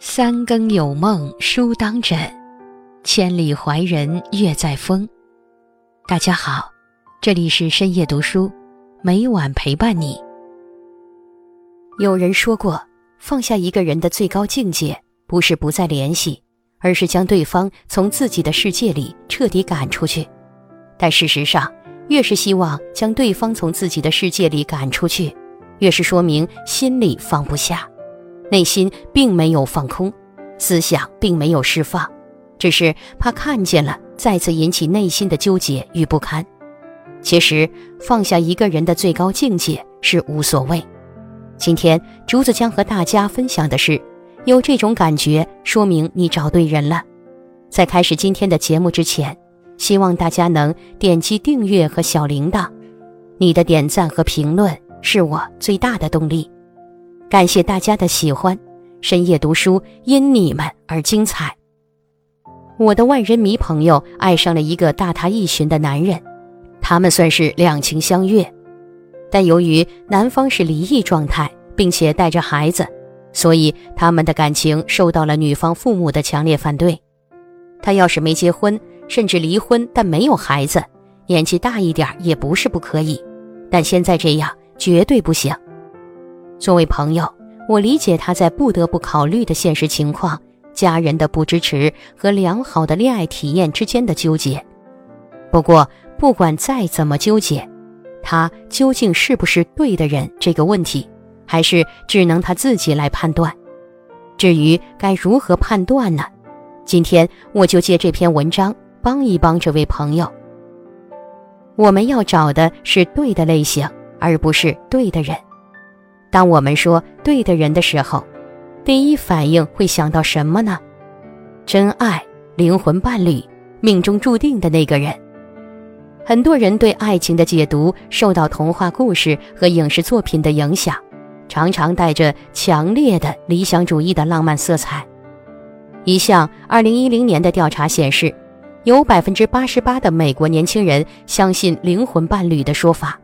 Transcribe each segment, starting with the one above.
三更有梦书当枕，千里怀人月在风。大家好，这里是深夜读书，每晚陪伴你。有人说过，放下一个人的最高境界，不是不再联系，而是将对方从自己的世界里彻底赶出去。但事实上，越是希望将对方从自己的世界里赶出去，越是说明心里放不下。内心并没有放空，思想并没有释放，只是怕看见了，再次引起内心的纠结与不堪。其实放下一个人的最高境界是无所谓。今天竹子将和大家分享的是，有这种感觉，说明你找对人了。在开始今天的节目之前，希望大家能点击订阅和小铃铛，你的点赞和评论是我最大的动力。感谢大家的喜欢，深夜读书因你们而精彩。我的万人迷朋友爱上了一个大他一旬的男人，他们算是两情相悦，但由于男方是离异状态，并且带着孩子，所以他们的感情受到了女方父母的强烈反对。他要是没结婚，甚至离婚但没有孩子，年纪大一点也不是不可以，但现在这样绝对不行。作为朋友，我理解他在不得不考虑的现实情况、家人的不支持和良好的恋爱体验之间的纠结。不过，不管再怎么纠结，他究竟是不是对的人这个问题，还是只能他自己来判断。至于该如何判断呢？今天我就借这篇文章帮一帮这位朋友。我们要找的是对的类型，而不是对的人。当我们说对的人的时候，第一反应会想到什么呢？真爱、灵魂伴侣、命中注定的那个人。很多人对爱情的解读受到童话故事和影视作品的影响，常常带着强烈的理想主义的浪漫色彩。一项2010年的调查显示，有88%的美国年轻人相信灵魂伴侣的说法，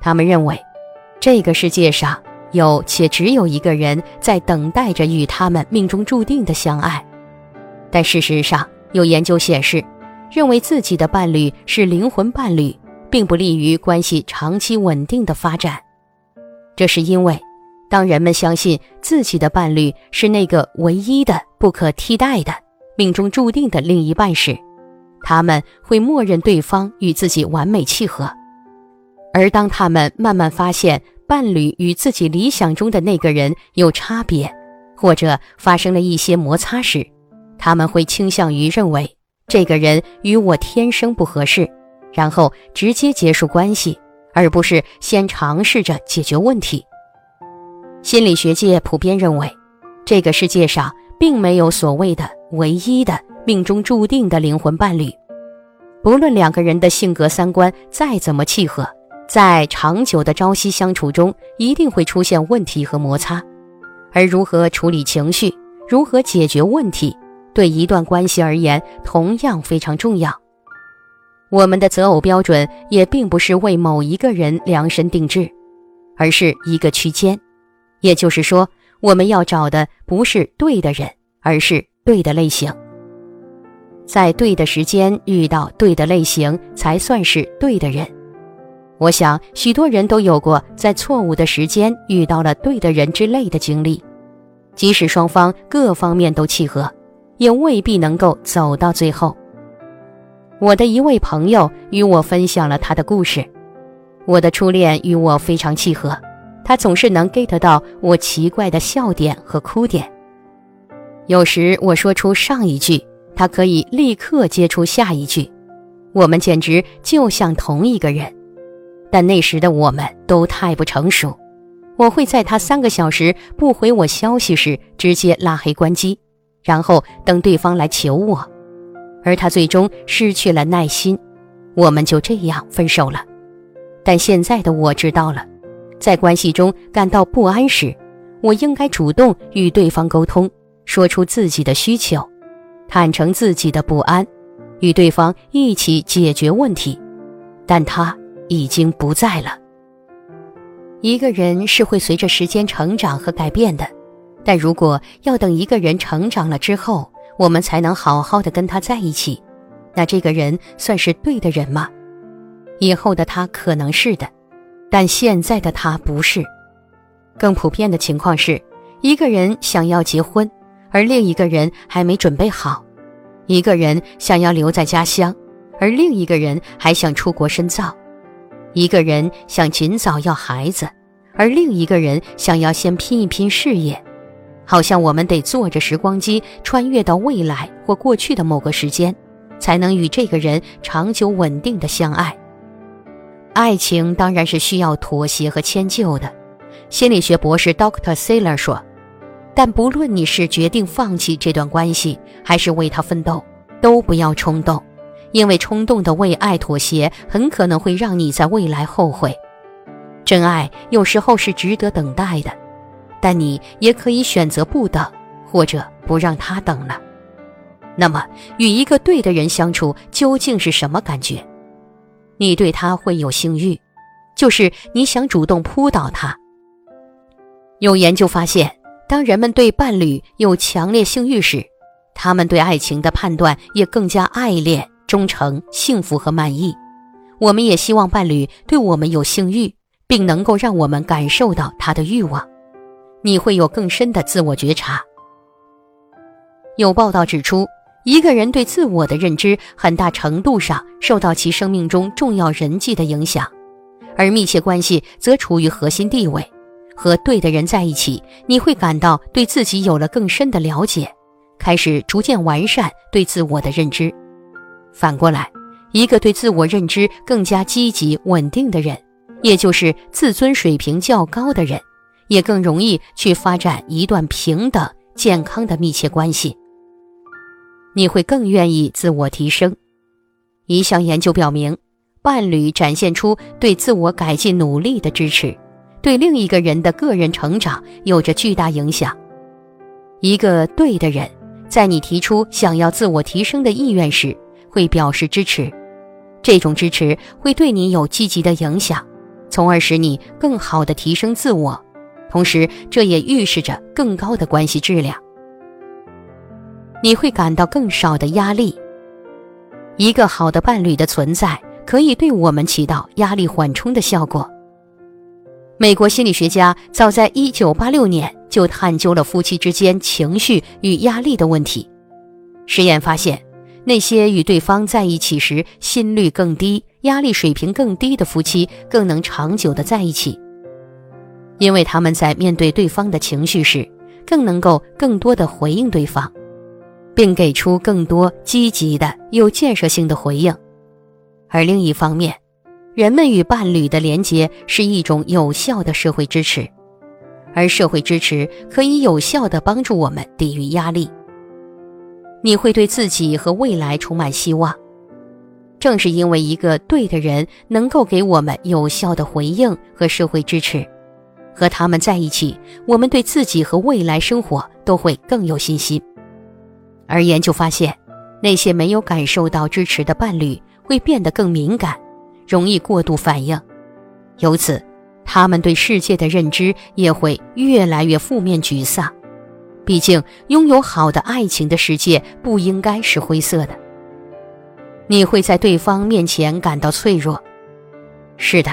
他们认为这个世界上。有且只有一个人在等待着与他们命中注定的相爱，但事实上，有研究显示，认为自己的伴侣是灵魂伴侣，并不利于关系长期稳定的发展。这是因为，当人们相信自己的伴侣是那个唯一的、不可替代的、命中注定的另一半时，他们会默认对方与自己完美契合；而当他们慢慢发现，伴侣与自己理想中的那个人有差别，或者发生了一些摩擦时，他们会倾向于认为这个人与我天生不合适，然后直接结束关系，而不是先尝试着解决问题。心理学界普遍认为，这个世界上并没有所谓的唯一的命中注定的灵魂伴侣，不论两个人的性格三观再怎么契合。在长久的朝夕相处中，一定会出现问题和摩擦，而如何处理情绪，如何解决问题，对一段关系而言同样非常重要。我们的择偶标准也并不是为某一个人量身定制，而是一个区间。也就是说，我们要找的不是对的人，而是对的类型。在对的时间遇到对的类型，才算是对的人。我想，许多人都有过在错误的时间遇到了对的人之类的经历，即使双方各方面都契合，也未必能够走到最后。我的一位朋友与我分享了他的故事：我的初恋与我非常契合，他总是能 get 到我奇怪的笑点和哭点。有时我说出上一句，他可以立刻接出下一句，我们简直就像同一个人。但那时的我们都太不成熟，我会在他三个小时不回我消息时直接拉黑关机，然后等对方来求我，而他最终失去了耐心，我们就这样分手了。但现在的我知道了，在关系中感到不安时，我应该主动与对方沟通，说出自己的需求，坦诚自己的不安，与对方一起解决问题。但他。已经不在了。一个人是会随着时间成长和改变的，但如果要等一个人成长了之后，我们才能好好的跟他在一起，那这个人算是对的人吗？以后的他可能是的，但现在的他不是。更普遍的情况是，一个人想要结婚，而另一个人还没准备好；一个人想要留在家乡，而另一个人还想出国深造；一个人想尽早要孩子，而另一个人想要先拼一拼事业。好像我们得坐着时光机穿越到未来或过去的某个时间，才能与这个人长久稳定的相爱。爱情当然是需要妥协和迁就的，心理学博士 Doctor Saylor 说。但不论你是决定放弃这段关系，还是为他奋斗，都不要冲动，因为冲动的为爱妥协，很可能会让你在未来后悔。真爱有时候是值得等待的。但你也可以选择不等，或者不让他等了。那么，与一个对的人相处究竟是什么感觉？你对他会有性欲，就是你想主动扑倒他。有研究发现，当人们对伴侣有强烈性欲时，他们对爱情的判断也更加爱恋、忠诚、幸福和满意。我们也希望伴侣对我们有性欲，并能够让我们感受到他的欲望。你会有更深的自我觉察。有报道指出，一个人对自我的认知很大程度上受到其生命中重要人际的影响，而密切关系则处于核心地位。和对的人在一起，你会感到对自己有了更深的了解，开始逐渐完善对自我的认知。反过来，一个对自我认知更加积极稳定的人，也就是自尊水平较高的人。也更容易去发展一段平等、健康的密切关系。你会更愿意自我提升。一项研究表明，伴侣展现出对自我改进努力的支持，对另一个人的个人成长有着巨大影响。一个对的人，在你提出想要自我提升的意愿时，会表示支持。这种支持会对你有积极的影响，从而使你更好的提升自我。同时，这也预示着更高的关系质量。你会感到更少的压力。一个好的伴侣的存在，可以对我们起到压力缓冲的效果。美国心理学家早在1986年就探究了夫妻之间情绪与压力的问题。实验发现，那些与对方在一起时心率更低、压力水平更低的夫妻，更能长久的在一起。因为他们在面对对方的情绪时，更能够更多的回应对方，并给出更多积极的、有建设性的回应。而另一方面，人们与伴侣的连结是一种有效的社会支持，而社会支持可以有效的帮助我们抵御压力。你会对自己和未来充满希望，正是因为一个对的人能够给我们有效的回应和社会支持。和他们在一起，我们对自己和未来生活都会更有信心。而研究发现，那些没有感受到支持的伴侣会变得更敏感，容易过度反应，由此，他们对世界的认知也会越来越负面沮丧。毕竟，拥有好的爱情的世界不应该是灰色的。你会在对方面前感到脆弱，是的。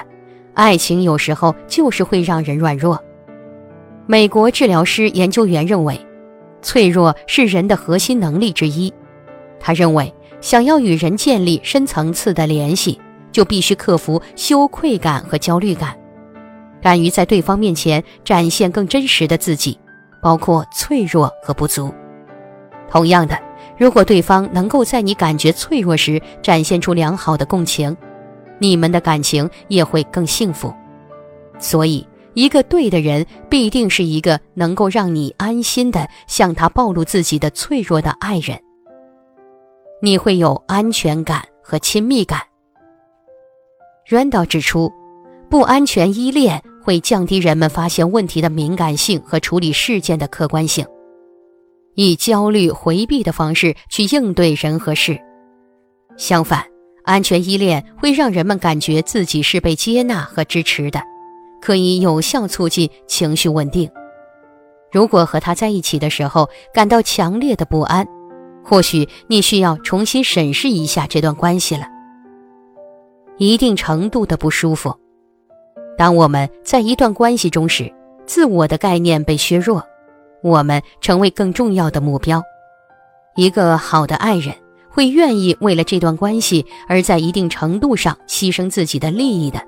爱情有时候就是会让人软弱。美国治疗师研究员认为，脆弱是人的核心能力之一。他认为，想要与人建立深层次的联系，就必须克服羞愧感和焦虑感，敢于在对方面前展现更真实的自己，包括脆弱和不足。同样的，如果对方能够在你感觉脆弱时展现出良好的共情。你们的感情也会更幸福，所以一个对的人必定是一个能够让你安心的向他暴露自己的脆弱的爱人。你会有安全感和亲密感。Randall 指出，不安全依恋会降低人们发现问题的敏感性和处理事件的客观性，以焦虑回避的方式去应对人和事。相反。安全依恋会让人们感觉自己是被接纳和支持的，可以有效促进情绪稳定。如果和他在一起的时候感到强烈的不安，或许你需要重新审视一下这段关系了。一定程度的不舒服，当我们在一段关系中时，自我的概念被削弱，我们成为更重要的目标。一个好的爱人会愿意为了这段关系而在一定程度上牺牲自己的利益的。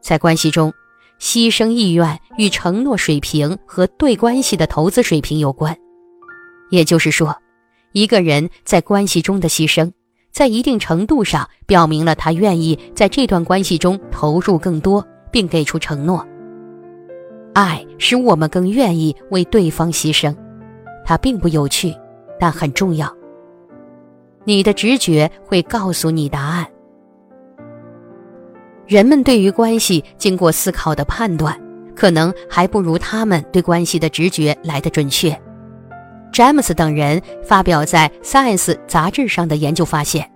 在关系中，牺牲意愿与承诺水平和对关系的投资水平有关。也就是说，一个人在关系中的牺牲，在一定程度上表明了他愿意在这段关系中投入更多，并给出承诺。爱使我们更愿意为对方牺牲，它并不有趣，但很重要。你的直觉会告诉你答案。人们对于关系经过思考的判断，可能还不如他们对关系的直觉来得准确。詹姆斯等人发表在《Science》杂志上的研究发现，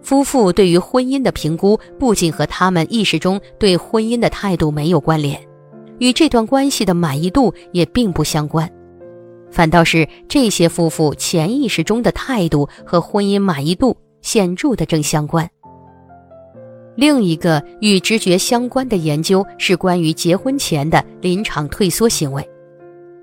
夫妇对于婚姻的评估不仅和他们意识中对婚姻的态度没有关联，与这段关系的满意度也并不相关，反倒是这些夫妇潜意识中的态度和婚姻满意度显著的正相关。另一个与直觉相关的研究是关于结婚前的临场退缩行为。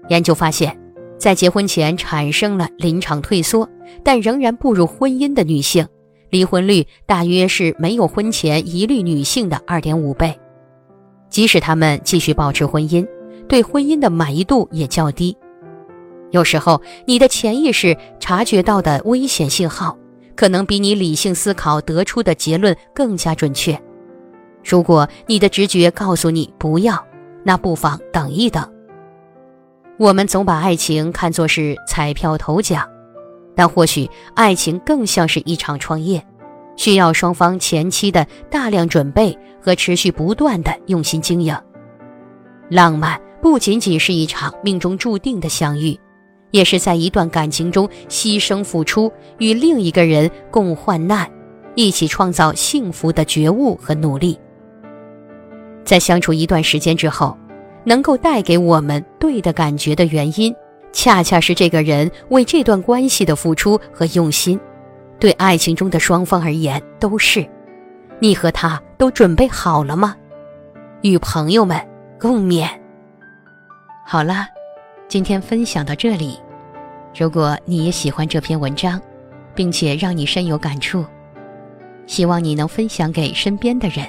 研究发现，在结婚前产生了临场退缩，但仍然步入婚姻的女性，离婚率大约是没有婚前疑虑女性的二点五倍。即使她们继续保持婚姻，对婚姻的满意度也较低。有时候，你的潜意识察觉到的危险信号。可能比你理性思考得出的结论更加准确。如果你的直觉告诉你不要，那不妨等一等。我们总把爱情看作是彩票头奖，但或许爱情更像是一场创业，需要双方前期的大量准备和持续不断的用心经营。浪漫不仅仅是一场命中注定的相遇。也是在一段感情中牺牲付出，与另一个人共患难，一起创造幸福的觉悟和努力。在相处一段时间之后，能够带给我们对的感觉的原因，恰恰是这个人为这段关系的付出和用心。对爱情中的双方而言，都是。你和他都准备好了吗？与朋友们共勉。好了，今天分享到这里。如果你也喜欢这篇文章，并且让你深有感触，希望你能分享给身边的人，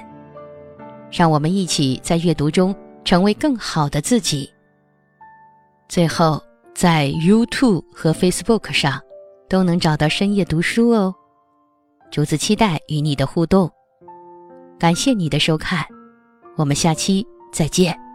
让我们一起在阅读中成为更好的自己。最后，在 YouTube 和 Facebook 上都能找到深夜读书哦。竹子期待与你的互动，感谢你的收看，我们下期再见。